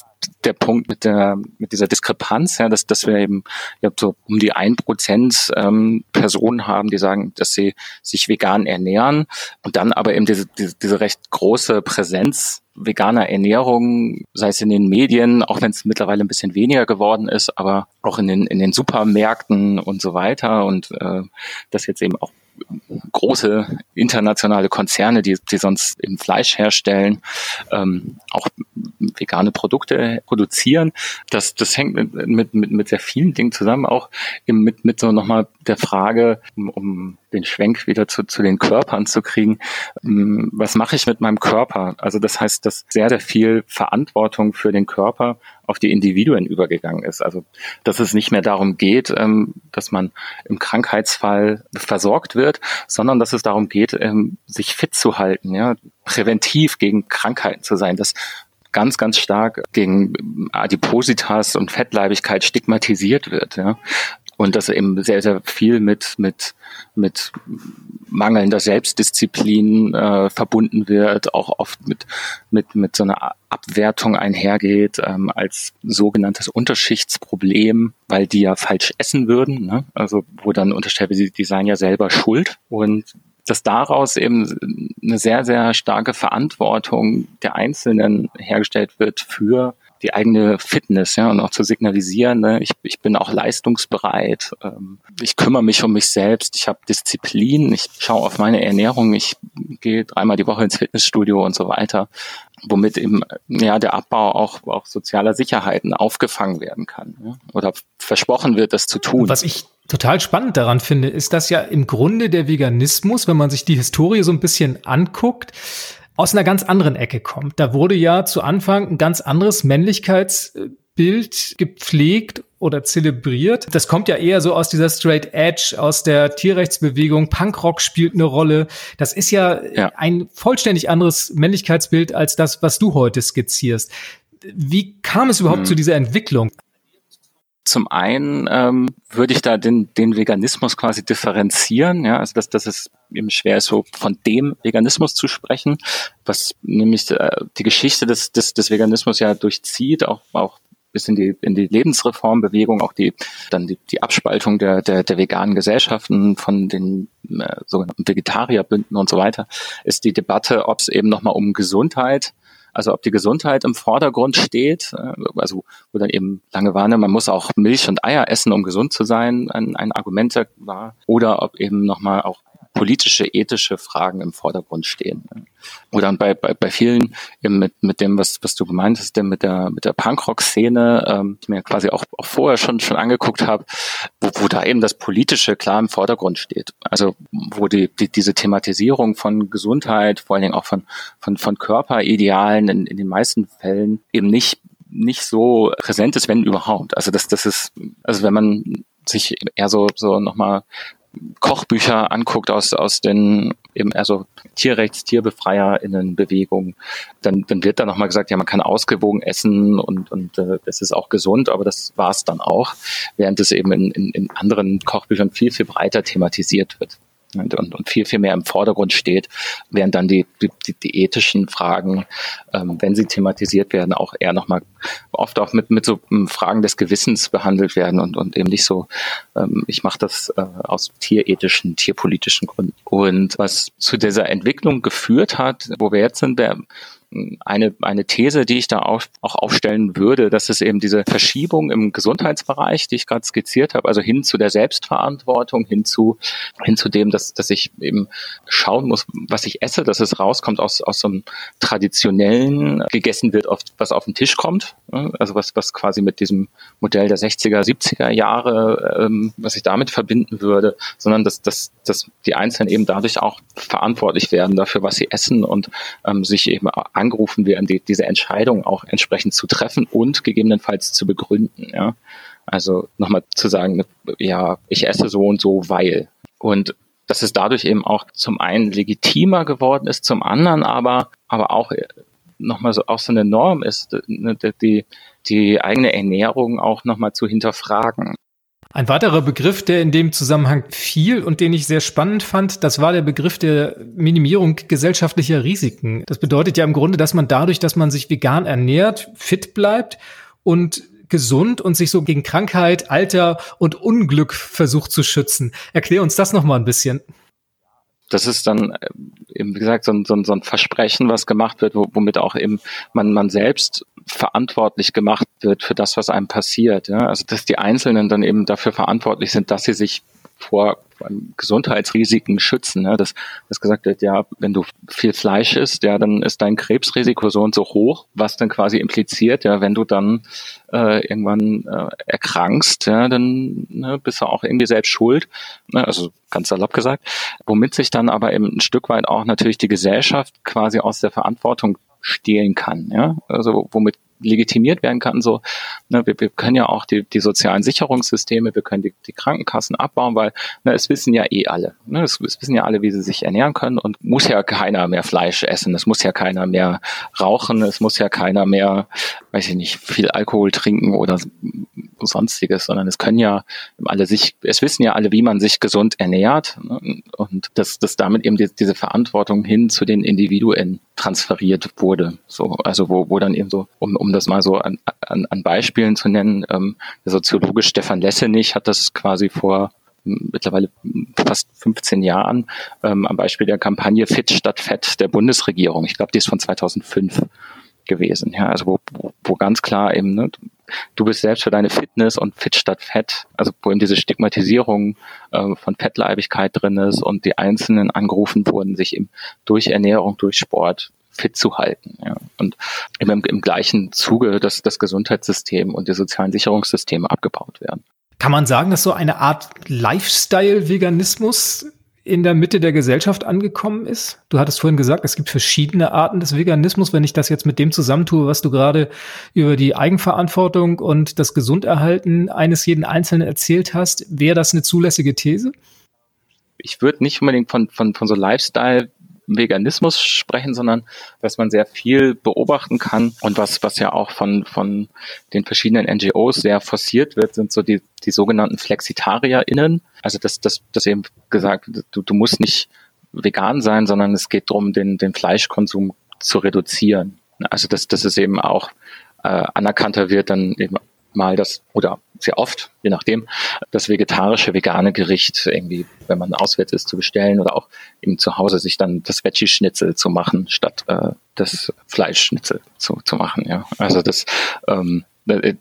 der Punkt mit der mit dieser Diskrepanz, ja, dass, dass wir eben ja, so um die ein Prozent ähm, Personen haben, die sagen, dass sie sich vegan ernähren und dann aber eben diese, diese, diese recht große Präsenz veganer Ernährung, sei es in den Medien, auch wenn es mittlerweile ein bisschen weniger geworden ist, aber auch in den, in den Supermärkten und so weiter und äh, das jetzt eben auch große internationale Konzerne, die, die sonst im Fleisch herstellen, ähm, auch vegane Produkte produzieren. Das, das hängt mit, mit, mit, mit sehr vielen Dingen zusammen, auch eben mit, mit so nochmal der Frage, um, um den Schwenk wieder zu, zu den Körpern zu kriegen, ähm, was mache ich mit meinem Körper? Also das heißt, dass sehr, sehr viel Verantwortung für den Körper auf die Individuen übergegangen ist. Also dass es nicht mehr darum geht, ähm, dass man im Krankheitsfall versorgt wird, sondern dass es darum geht, ähm, sich fit zu halten, ja, präventiv gegen Krankheiten zu sein. Das ganz, ganz stark gegen Adipositas und Fettleibigkeit stigmatisiert wird. Ja und dass eben sehr, sehr viel mit, mit, mit mangelnder Selbstdisziplin äh, verbunden wird, auch oft mit, mit, mit so einer Abwertung einhergeht ähm, als sogenanntes Unterschichtsproblem, weil die ja falsch essen würden. Ne? Also wo dann unterstellt wird, die, die seien ja selber schuld. Und dass daraus eben eine sehr, sehr starke Verantwortung der Einzelnen hergestellt wird für die eigene Fitness, ja, und auch zu signalisieren, ne, ich, ich bin auch leistungsbereit, ähm, ich kümmere mich um mich selbst, ich habe Disziplin, ich schaue auf meine Ernährung, ich gehe dreimal die Woche ins Fitnessstudio und so weiter, womit eben ja der Abbau auch, auch sozialer Sicherheiten aufgefangen werden kann ja, oder versprochen wird, das zu tun. Was ich total spannend daran finde, ist, dass ja im Grunde der Veganismus, wenn man sich die Historie so ein bisschen anguckt, aus einer ganz anderen Ecke kommt. Da wurde ja zu Anfang ein ganz anderes Männlichkeitsbild gepflegt oder zelebriert. Das kommt ja eher so aus dieser Straight Edge, aus der Tierrechtsbewegung. Punkrock spielt eine Rolle. Das ist ja, ja. ein vollständig anderes Männlichkeitsbild als das, was du heute skizzierst. Wie kam es überhaupt hm. zu dieser Entwicklung? Zum einen ähm, würde ich da den, den Veganismus quasi differenzieren, ja, also dass, dass es eben schwer ist, so von dem Veganismus zu sprechen, was nämlich äh, die Geschichte des, des, des Veganismus ja durchzieht, auch, auch bis in die, in die Lebensreformbewegung, auch die, dann die, die Abspaltung der, der, der veganen Gesellschaften von den äh, sogenannten Vegetarierbünden und so weiter, ist die Debatte, ob es eben nochmal um Gesundheit also ob die Gesundheit im Vordergrund steht, äh, also wo dann eben lange war, ne, man muss auch Milch und Eier essen, um gesund zu sein, ein, ein Argument war, oder ob eben nochmal auch politische, ethische Fragen im Vordergrund stehen. Oder bei, bei, bei vielen eben mit, mit dem, was, was du gemeint hast, mit der, mit der Punkrock-Szene, ähm, die mir quasi auch, auch vorher schon, schon angeguckt habe, wo, wo da eben das Politische klar im Vordergrund steht. Also wo die, die, diese Thematisierung von Gesundheit, vor allen Dingen auch von, von, von Körperidealen in, in den meisten Fällen eben nicht nicht so präsent ist, wenn überhaupt. Also das, das ist, also wenn man sich eher so, so nochmal Kochbücher anguckt aus, aus den eben also Tierrechts, TierbefreierInnen-Bewegungen, dann, dann wird da nochmal gesagt, ja, man kann ausgewogen essen und, und äh, es ist auch gesund, aber das war es dann auch, während es eben in, in, in anderen Kochbüchern viel, viel breiter thematisiert wird und, und, viel, viel mehr im Vordergrund steht, während dann die, die, die ethischen Fragen, ähm, wenn sie thematisiert werden, auch eher nochmal oft auch mit, mit so ähm, Fragen des Gewissens behandelt werden und, und eben nicht so, ähm, ich mache das äh, aus tierethischen, tierpolitischen Gründen. Und was zu dieser Entwicklung geführt hat, wo wir jetzt sind, wir eine, eine These, die ich da auch, auch aufstellen würde, dass es eben diese Verschiebung im Gesundheitsbereich, die ich gerade skizziert habe, also hin zu der Selbstverantwortung, hin zu, hin zu dem, dass, dass ich eben schauen muss, was ich esse, dass es rauskommt aus, aus so einem traditionellen, gegessen wird, oft, was auf den Tisch kommt, also was, was quasi mit diesem Modell der 60er, 70er Jahre, ähm, was ich damit verbinden würde, sondern dass, dass, dass die Einzelnen eben dadurch auch verantwortlich werden dafür, was sie essen und ähm, sich eben angerufen werden, die, diese Entscheidung auch entsprechend zu treffen und gegebenenfalls zu begründen. Ja? Also nochmal zu sagen, ja, ich esse so und so, weil. Und dass es dadurch eben auch zum einen legitimer geworden ist, zum anderen aber, aber auch nochmal so, auch so eine Norm ist, ne, die, die eigene Ernährung auch nochmal zu hinterfragen. Ein weiterer Begriff, der in dem Zusammenhang fiel und den ich sehr spannend fand, das war der Begriff der Minimierung gesellschaftlicher Risiken. Das bedeutet ja im Grunde, dass man dadurch, dass man sich vegan ernährt, fit bleibt und gesund und sich so gegen Krankheit, Alter und Unglück versucht zu schützen. Erklär uns das noch mal ein bisschen. Das ist dann äh, eben, wie gesagt, so ein, so ein, Versprechen, was gemacht wird, womit auch eben man, man selbst verantwortlich gemacht wird für das, was einem passiert. Ja? Also dass die Einzelnen dann eben dafür verantwortlich sind, dass sie sich vor Gesundheitsrisiken schützen. Ja, dass, dass gesagt wird, ja, wenn du viel Fleisch isst, ja, dann ist dein Krebsrisiko so und so hoch, was dann quasi impliziert, ja, wenn du dann äh, irgendwann äh, erkrankst, ja, dann ne, bist du auch irgendwie selbst schuld. Ne, also ganz salopp gesagt. Womit sich dann aber eben ein Stück weit auch natürlich die Gesellschaft quasi aus der Verantwortung stehlen kann. Ja? Also womit legitimiert werden kann. So, ne, wir, wir können ja auch die, die sozialen Sicherungssysteme, wir können die, die Krankenkassen abbauen, weil ne, es wissen ja eh alle. Ne, es, es wissen ja alle, wie sie sich ernähren können und muss ja keiner mehr Fleisch essen, es muss ja keiner mehr rauchen, es muss ja keiner mehr, weiß ich nicht, viel Alkohol trinken oder sonstiges, sondern es können ja alle sich, es wissen ja alle, wie man sich gesund ernährt ne, und dass, dass damit eben die, diese Verantwortung hin zu den Individuen transferiert wurde. So, also wo, wo dann eben so, um, um das mal so an, an, an Beispielen zu nennen, ähm, der Soziologe Stefan Lessenich hat das quasi vor mittlerweile fast 15 Jahren ähm, am Beispiel der Kampagne Fit statt Fett der Bundesregierung. Ich glaube, die ist von 2005 gewesen. Ja, also wo, wo, wo ganz klar eben, ne, du bist selbst für deine Fitness und fit statt Fett, also wo eben diese Stigmatisierung äh, von Fettleibigkeit drin ist und die Einzelnen angerufen wurden, sich eben durch Ernährung, durch Sport fit zu halten. Ja. Und im, im gleichen Zuge, dass das Gesundheitssystem und die sozialen Sicherungssysteme abgebaut werden. Kann man sagen, dass so eine Art Lifestyle-Veganismus in der Mitte der Gesellschaft angekommen ist? Du hattest vorhin gesagt, es gibt verschiedene Arten des Veganismus. Wenn ich das jetzt mit dem zusammentue, was du gerade über die Eigenverantwortung und das Gesunderhalten eines jeden Einzelnen erzählt hast, wäre das eine zulässige These? Ich würde nicht unbedingt von, von, von so Lifestyle Veganismus sprechen, sondern dass man sehr viel beobachten kann und was, was ja auch von, von den verschiedenen NGOs sehr forciert wird, sind so die, die sogenannten FlexitarierInnen. Also das, das, das eben gesagt, du, du musst nicht vegan sein, sondern es geht darum, den, den Fleischkonsum zu reduzieren. Also dass, dass es eben auch äh, anerkannter wird, dann eben mal das oder sehr oft, je nachdem, das vegetarische, vegane Gericht irgendwie, wenn man auswärts ist, zu bestellen oder auch eben zu Hause sich dann das Veggie-Schnitzel zu machen, statt äh, das Fleischschnitzel zu, zu machen. Ja, also das ähm,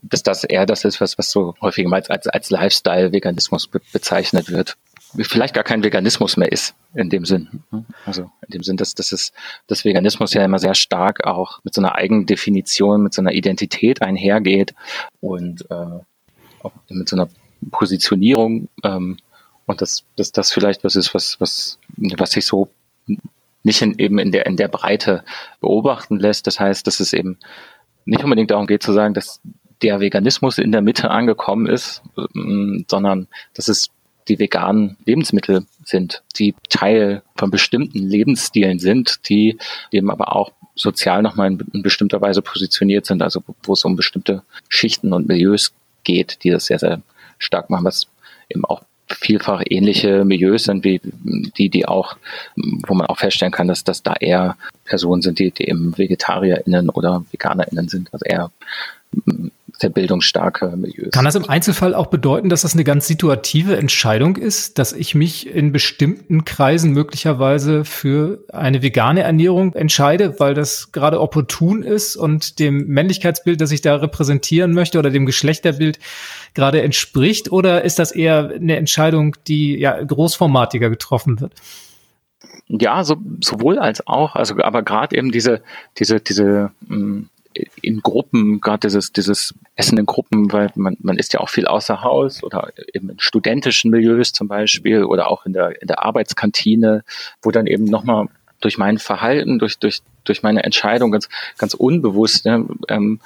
dass das eher das ist, was, was so häufig als, als, als Lifestyle-Veganismus be bezeichnet wird vielleicht gar kein Veganismus mehr ist in dem Sinn. Also in dem Sinn, dass, dass, es, dass Veganismus ja immer sehr stark auch mit so einer Eigendefinition, mit so einer Identität einhergeht und äh, auch mit so einer Positionierung ähm, und dass, dass das vielleicht was ist, was, was, was sich so nicht in, eben in der, in der Breite beobachten lässt. Das heißt, dass es eben nicht unbedingt darum geht zu sagen, dass der Veganismus in der Mitte angekommen ist, ähm, sondern dass es die veganen Lebensmittel sind, die Teil von bestimmten Lebensstilen sind, die eben aber auch sozial nochmal in, in bestimmter Weise positioniert sind, also wo es um bestimmte Schichten und Milieus geht, die das sehr, sehr stark machen, was eben auch vielfach ähnliche Milieus sind wie die, die auch, wo man auch feststellen kann, dass das da eher Personen sind, die, die eben VegetarierInnen oder VeganerInnen sind, also eher sehr bildungsstarke Milieus. Kann das im Einzelfall auch bedeuten, dass das eine ganz situative Entscheidung ist, dass ich mich in bestimmten Kreisen möglicherweise für eine vegane Ernährung entscheide, weil das gerade opportun ist und dem Männlichkeitsbild, das ich da repräsentieren möchte oder dem Geschlechterbild gerade entspricht? Oder ist das eher eine Entscheidung, die ja großformatiger getroffen wird? Ja, so, sowohl als auch. Also, aber gerade eben diese, diese, diese mh, mm, in Gruppen, gerade dieses, dieses Essen in Gruppen, weil man, man ist ja auch viel außer Haus oder eben in studentischen Milieus zum Beispiel oder auch in der, in der Arbeitskantine, wo dann eben nochmal durch mein Verhalten, durch, durch, durch meine Entscheidung ganz, ganz unbewusst, ne, ähm,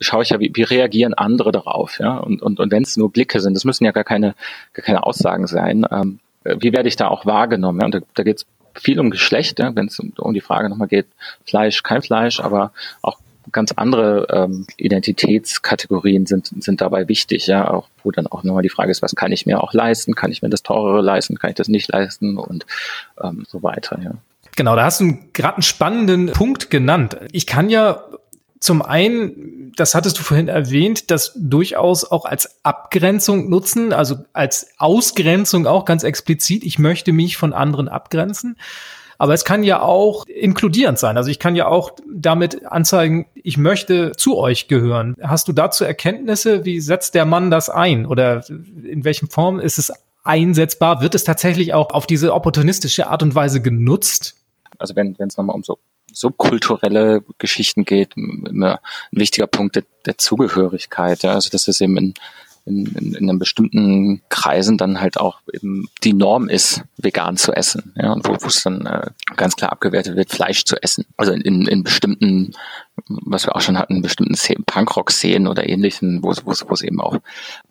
schaue ich ja, wie, wie reagieren andere darauf, ja, und, und, und wenn es nur Blicke sind, das müssen ja gar keine, gar keine Aussagen sein, ähm, wie werde ich da auch wahrgenommen, ja? und da, da geht es viel um Geschlecht, ja, wenn es um, um die Frage nochmal geht, Fleisch, kein Fleisch, aber auch ganz andere ähm, Identitätskategorien sind, sind dabei wichtig, ja, auch wo dann auch nochmal die Frage ist, was kann ich mir auch leisten? Kann ich mir das teurere leisten? Kann ich das nicht leisten? Und ähm, so weiter, ja. Genau, da hast du gerade einen spannenden Punkt genannt. Ich kann ja zum einen, das hattest du vorhin erwähnt, das durchaus auch als Abgrenzung nutzen, also als Ausgrenzung auch ganz explizit. Ich möchte mich von anderen abgrenzen. Aber es kann ja auch inkludierend sein. Also ich kann ja auch damit anzeigen, ich möchte zu euch gehören. Hast du dazu Erkenntnisse? Wie setzt der Mann das ein? Oder in welchen Form ist es einsetzbar? Wird es tatsächlich auch auf diese opportunistische Art und Weise genutzt? Also wenn es nochmal um so subkulturelle Geschichten geht, immer ein wichtiger Punkt der, der Zugehörigkeit. Ja. Also das ist eben in in, in, in einem bestimmten Kreisen dann halt auch eben die Norm ist, vegan zu essen. Ja, und wo es dann äh, ganz klar abgewertet wird, Fleisch zu essen. Also in, in bestimmten, was wir auch schon hatten, in bestimmten Punkrock-Szenen oder ähnlichen, wo es eben auch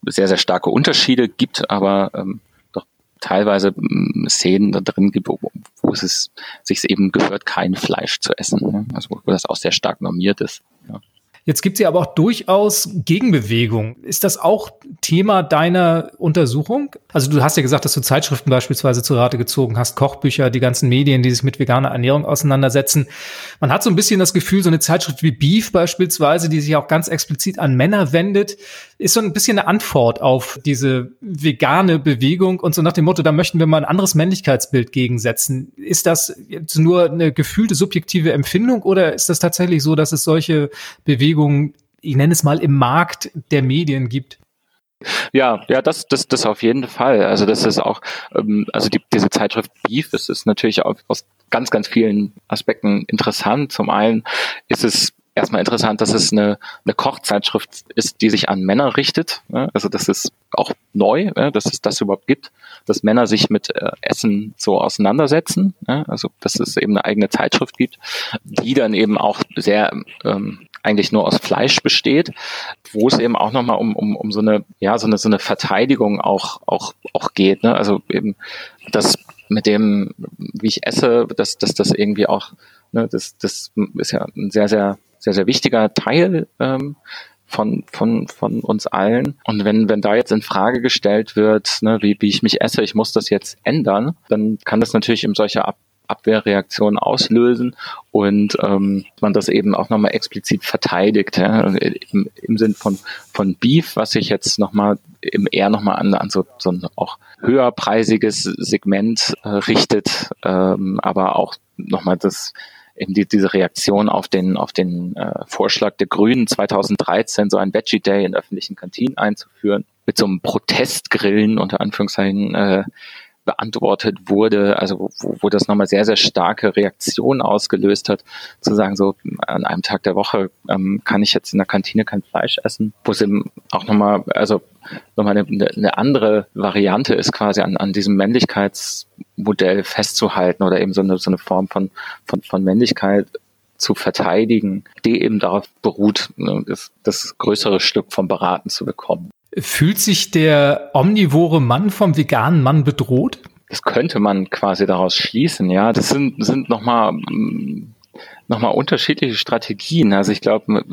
sehr, sehr starke Unterschiede gibt, aber ähm, doch teilweise ähm, Szenen da drin gibt, wo, wo es sich eben gehört, kein Fleisch zu essen. Ne? Also wo, wo das auch sehr stark normiert ist. Ja. Jetzt gibt es ja aber auch durchaus Gegenbewegung. Ist das auch Thema deiner Untersuchung? Also du hast ja gesagt, dass du Zeitschriften beispielsweise zu Rate gezogen hast, Kochbücher, die ganzen Medien, die sich mit veganer Ernährung auseinandersetzen. Man hat so ein bisschen das Gefühl, so eine Zeitschrift wie Beef beispielsweise, die sich auch ganz explizit an Männer wendet, ist so ein bisschen eine Antwort auf diese vegane Bewegung und so nach dem Motto, da möchten wir mal ein anderes Männlichkeitsbild gegensetzen. Ist das jetzt nur eine gefühlte subjektive Empfindung oder ist das tatsächlich so, dass es solche Bewegungen, ich nenne es mal, im Markt der Medien gibt? Ja, ja, das, das, das auf jeden Fall. Also das ist auch, ähm, also die, diese Zeitschrift Beef, das ist natürlich auch aus ganz, ganz vielen Aspekten interessant. Zum einen ist es erstmal interessant, dass es eine, eine Kochzeitschrift ist, die sich an Männer richtet. Also das ist auch neu, dass es das überhaupt gibt, dass Männer sich mit äh, Essen so auseinandersetzen. Also dass es eben eine eigene Zeitschrift gibt, die dann eben auch sehr ähm, eigentlich nur aus Fleisch besteht, wo es eben auch nochmal um, um, um so eine, ja, so eine, so eine Verteidigung auch, auch, auch geht. Ne? Also eben das mit dem, wie ich esse, dass, dass das irgendwie auch, ne, das, das ist ja ein sehr, sehr sehr, sehr wichtiger Teil ähm, von, von, von uns allen. Und wenn, wenn da jetzt in Frage gestellt wird, ne, wie, wie ich mich esse, ich muss das jetzt ändern, dann kann das natürlich in solcher Ab Abwehrreaktionen auslösen und ähm, man das eben auch nochmal explizit verteidigt, ja, im, im Sinn von, von Beef, was sich jetzt nochmal im eher nochmal an, an so, so ein auch höherpreisiges Segment äh, richtet, ähm, aber auch nochmal das eben die, diese Reaktion auf den, auf den äh, Vorschlag der Grünen 2013, so ein Veggie Day in öffentlichen Kantinen einzuführen, mit so einem Protestgrillen unter Anführungszeichen äh, beantwortet wurde, also wo, wo das nochmal sehr, sehr starke Reaktionen ausgelöst hat, zu sagen, so an einem Tag der Woche ähm, kann ich jetzt in der Kantine kein Fleisch essen, wo es eben auch nochmal, also nochmal eine, eine andere Variante ist quasi an, an diesem Männlichkeitsmodell festzuhalten oder eben so eine, so eine Form von, von, von Männlichkeit zu verteidigen, die eben darauf beruht, ne, das, das größere Stück vom Beraten zu bekommen. Fühlt sich der omnivore Mann vom veganen Mann bedroht? Das könnte man quasi daraus schließen, ja. Das sind, sind nochmal nochmal unterschiedliche Strategien. Also ich glaube,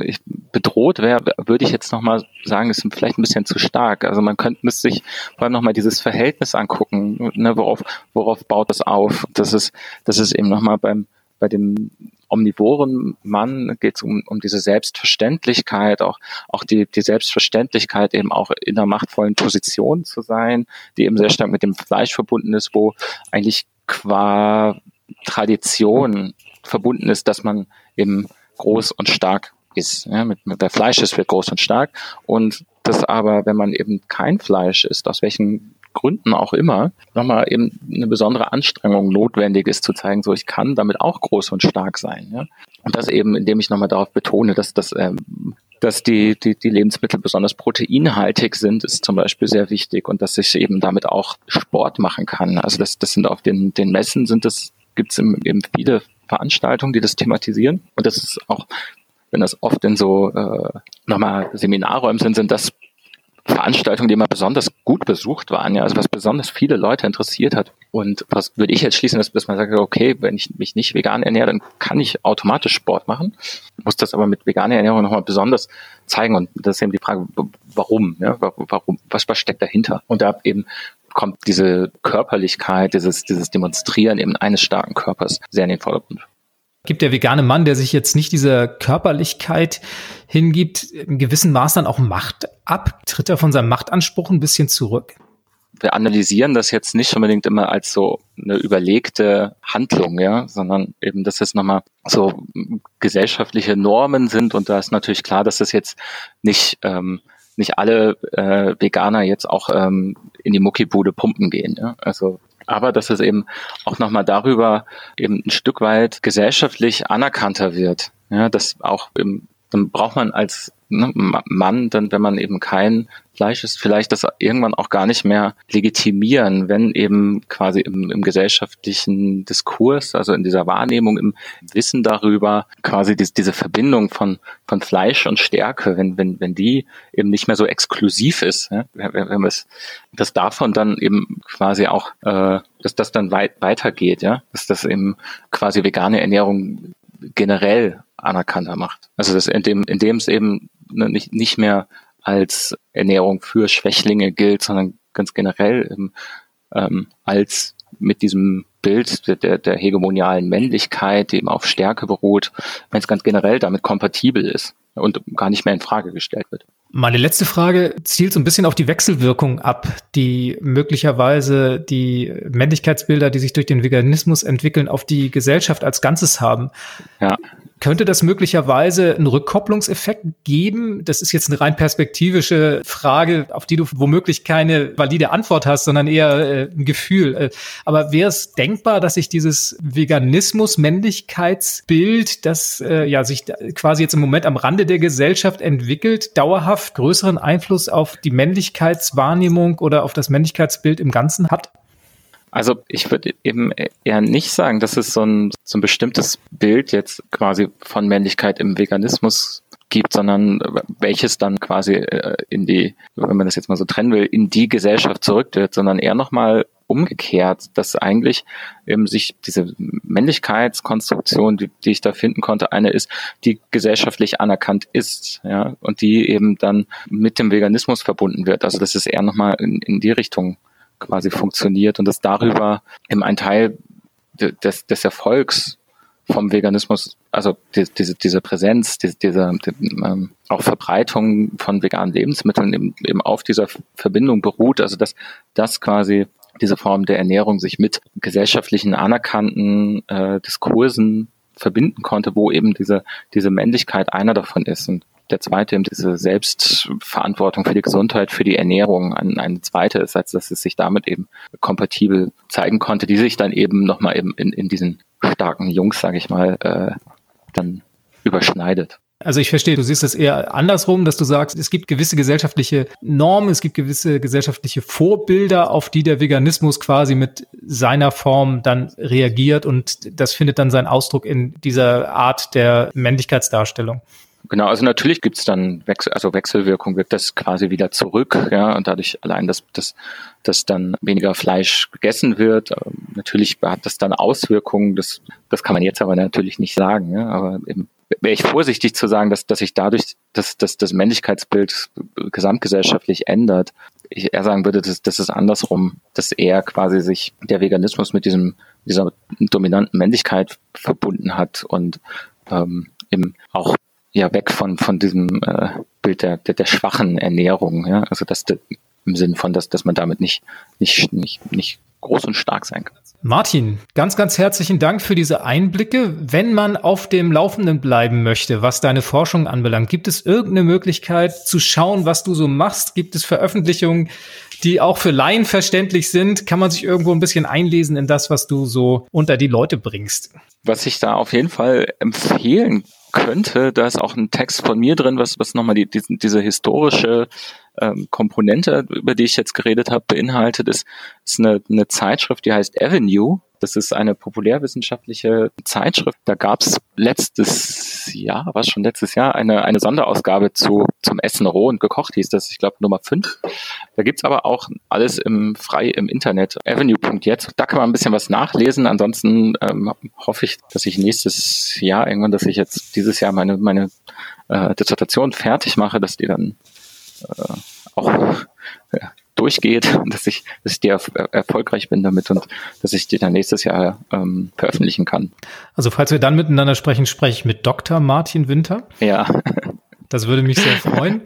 bedroht wäre, würde ich jetzt nochmal sagen, ist vielleicht ein bisschen zu stark. Also man könnte müsste sich vor allem nochmal dieses Verhältnis angucken, ne, worauf, worauf baut es auf? Das ist, das ist eben nochmal beim bei dem omnivoren Mann geht es um, um diese Selbstverständlichkeit, auch, auch die, die Selbstverständlichkeit eben auch in einer machtvollen Position zu sein, die eben sehr stark mit dem Fleisch verbunden ist, wo eigentlich qua Tradition verbunden ist, dass man eben groß und stark ist. Ja, mit, mit der Fleisch ist wird groß und stark. Und das aber, wenn man eben kein Fleisch ist, aus welchen Gründen auch immer, nochmal eben eine besondere Anstrengung notwendig ist, zu zeigen, so ich kann damit auch groß und stark sein. Ja? Und das eben, indem ich nochmal darauf betone, dass das ähm, dass die, die, die Lebensmittel besonders proteinhaltig sind, ist zum Beispiel sehr wichtig und dass ich eben damit auch Sport machen kann. Also das, das sind auf den, den Messen sind das, gibt es eben viele Veranstaltungen, die das thematisieren. Und das ist auch, wenn das oft in so äh, nochmal Seminarräumen sind, sind das Veranstaltungen, die immer besonders gut besucht waren, ja, also was besonders viele Leute interessiert hat. Und was würde ich jetzt schließen, dass, dass man sagt, okay, wenn ich mich nicht vegan ernähre, dann kann ich automatisch Sport machen, muss das aber mit veganer Ernährung nochmal besonders zeigen. Und das ist eben die Frage, warum, ja, warum, was, was steckt dahinter? Und da eben kommt diese Körperlichkeit, dieses, dieses Demonstrieren eben eines starken Körpers sehr in den Vordergrund gibt der vegane Mann, der sich jetzt nicht dieser Körperlichkeit hingibt, in gewissem Maß dann auch Macht ab? Tritt er von seinem Machtanspruch ein bisschen zurück? Wir analysieren das jetzt nicht unbedingt immer als so eine überlegte Handlung, ja, sondern eben, dass es nochmal so gesellschaftliche Normen sind und da ist natürlich klar, dass das jetzt nicht ähm, nicht alle äh, Veganer jetzt auch ähm, in die Muckibude pumpen gehen. Ja? Also aber dass es eben auch nochmal darüber eben ein Stück weit gesellschaftlich anerkannter wird. Ja, dass auch im, dann braucht man als ne, Mann, dann, wenn man eben kein Fleisch ist, vielleicht das irgendwann auch gar nicht mehr legitimieren, wenn eben quasi im, im gesellschaftlichen Diskurs, also in dieser Wahrnehmung, im Wissen darüber, quasi die, diese Verbindung von, von Fleisch und Stärke, wenn, wenn, wenn die eben nicht mehr so exklusiv ist, ja, wenn, wenn es, dass davon dann eben quasi auch, äh, dass das dann weit, weitergeht, ja, dass das eben quasi vegane Ernährung generell anerkannter macht. Also das in dem, in dem es eben ne, nicht, nicht mehr als Ernährung für Schwächlinge gilt, sondern ganz generell ähm, ähm, als mit diesem Bild der, der hegemonialen Männlichkeit, die eben auf Stärke beruht, wenn es ganz generell damit kompatibel ist und gar nicht mehr in Frage gestellt wird. Meine letzte Frage zielt so ein bisschen auf die Wechselwirkung ab, die möglicherweise die Männlichkeitsbilder, die sich durch den Veganismus entwickeln, auf die Gesellschaft als Ganzes haben. Ja. Könnte das möglicherweise einen Rückkopplungseffekt geben? Das ist jetzt eine rein perspektivische Frage, auf die du womöglich keine valide Antwort hast, sondern eher äh, ein Gefühl. Äh, aber wäre es denkbar, dass sich dieses Veganismus-Männlichkeitsbild, das äh, ja sich quasi jetzt im Moment am Rande der Gesellschaft entwickelt, dauerhaft größeren Einfluss auf die Männlichkeitswahrnehmung oder auf das Männlichkeitsbild im Ganzen hat? Also ich würde eben eher nicht sagen, dass es so ein, so ein bestimmtes Bild jetzt quasi von Männlichkeit im Veganismus gibt, sondern welches dann quasi äh, in die, wenn man das jetzt mal so trennen will, in die Gesellschaft zurücktritt, sondern eher nochmal umgekehrt, dass eigentlich eben sich diese Männlichkeitskonstruktion, die, die ich da finden konnte, eine ist, die gesellschaftlich anerkannt ist, ja, und die eben dann mit dem Veganismus verbunden wird. Also das ist eher nochmal in, in die Richtung quasi funktioniert und dass darüber eben ein Teil des, des Erfolgs vom Veganismus, also die, diese, diese Präsenz, diese, diese die, ähm, auch Verbreitung von veganen Lebensmitteln eben, eben auf dieser Verbindung beruht, also dass das quasi diese Form der Ernährung sich mit gesellschaftlichen anerkannten äh, Diskursen verbinden konnte, wo eben diese, diese Männlichkeit einer davon ist. Und der zweite eben diese Selbstverantwortung für die Gesundheit, für die Ernährung ein, eine zweite ist, als dass es sich damit eben kompatibel zeigen konnte, die sich dann eben nochmal eben in, in diesen starken Jungs, sage ich mal, äh, dann überschneidet. Also ich verstehe, du siehst es eher andersrum, dass du sagst, es gibt gewisse gesellschaftliche Normen, es gibt gewisse gesellschaftliche Vorbilder, auf die der Veganismus quasi mit seiner Form dann reagiert und das findet dann seinen Ausdruck in dieser Art der Männlichkeitsdarstellung. Genau, also natürlich gibt's dann Wechsel, also Wechselwirkung, wirkt das quasi wieder zurück, ja, und dadurch allein, dass, dass, dass dann weniger Fleisch gegessen wird. Ähm, natürlich hat das dann Auswirkungen, das, das kann man jetzt aber natürlich nicht sagen, ja, aber eben wäre ich vorsichtig zu sagen, dass, dass sich dadurch dass, dass das Männlichkeitsbild gesamtgesellschaftlich ändert. Ich eher sagen würde, dass, dass es andersrum, dass eher quasi sich der Veganismus mit diesem, dieser dominanten Männlichkeit verbunden hat und ähm, eben auch ja weg von, von diesem äh, Bild der, der, der schwachen Ernährung, ja, also dass im Sinn von, dass, dass man damit nicht, nicht, nicht, nicht groß und stark sein kann. Martin, ganz, ganz herzlichen Dank für diese Einblicke. Wenn man auf dem Laufenden bleiben möchte, was deine Forschung anbelangt, gibt es irgendeine Möglichkeit zu schauen, was du so machst? Gibt es Veröffentlichungen, die auch für Laien verständlich sind? Kann man sich irgendwo ein bisschen einlesen in das, was du so unter die Leute bringst? Was ich da auf jeden Fall empfehlen könnte, da ist auch ein Text von mir drin, was, was nochmal die, die, diese historische ähm, Komponente, über die ich jetzt geredet habe, beinhaltet, ist, ist eine, eine Zeitschrift, die heißt Avenue. Das ist eine populärwissenschaftliche Zeitschrift. Da gab es letztes Jahr, was schon letztes Jahr, eine, eine Sonderausgabe zu, zum Essen roh und gekocht hieß das, ich glaube Nummer 5. Da gibt's aber auch alles im frei im Internet, avenue.jetzt. Da kann man ein bisschen was nachlesen. Ansonsten ähm, hoffe ich, dass ich nächstes Jahr irgendwann, dass ich jetzt dieses Jahr meine, meine äh, Dissertation fertig mache, dass die dann äh, auch ja, durchgeht, dass ich, dass ich dir erfolgreich bin damit und dass ich die dann nächstes Jahr ähm, veröffentlichen kann. Also falls wir dann miteinander sprechen, spreche ich mit Dr. Martin Winter. Ja. Das würde mich sehr freuen.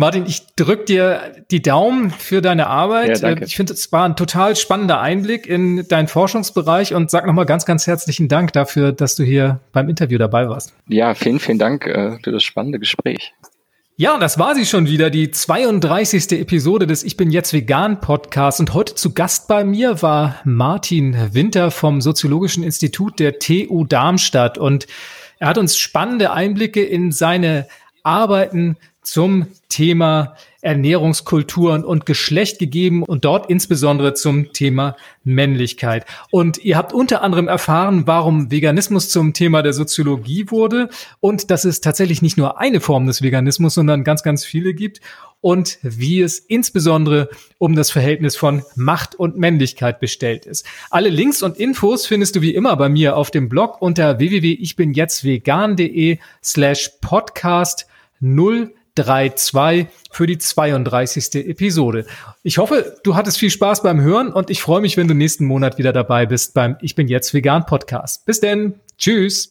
Martin, ich drück dir die Daumen für deine Arbeit. Ja. Ich finde, es war ein total spannender Einblick in deinen Forschungsbereich und sag nochmal ganz, ganz herzlichen Dank dafür, dass du hier beim Interview dabei warst. Ja, vielen, vielen Dank äh, für das spannende Gespräch. Ja, das war sie schon wieder, die 32. Episode des Ich bin jetzt vegan Podcast. Und heute zu Gast bei mir war Martin Winter vom Soziologischen Institut der TU Darmstadt. Und er hat uns spannende Einblicke in seine Arbeiten zum Thema Ernährungskulturen und Geschlecht gegeben und dort insbesondere zum Thema Männlichkeit. Und ihr habt unter anderem erfahren, warum Veganismus zum Thema der Soziologie wurde und dass es tatsächlich nicht nur eine Form des Veganismus, sondern ganz, ganz viele gibt und wie es insbesondere um das Verhältnis von Macht und Männlichkeit bestellt ist. Alle Links und Infos findest du wie immer bei mir auf dem Blog unter www.ichbinjetztvegan.de slash podcast 0 3.2 für die 32. Episode. Ich hoffe, du hattest viel Spaß beim Hören und ich freue mich, wenn du nächsten Monat wieder dabei bist beim Ich bin jetzt vegan Podcast. Bis denn. Tschüss.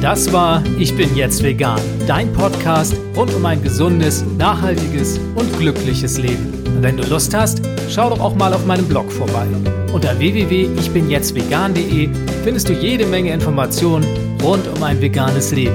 Das war Ich bin jetzt vegan, dein Podcast rund um ein gesundes, nachhaltiges und glückliches Leben. Wenn du Lust hast, schau doch auch mal auf meinem Blog vorbei. Unter www.ichbinjetztvegan.de findest du jede Menge Informationen rund um ein veganes Leben.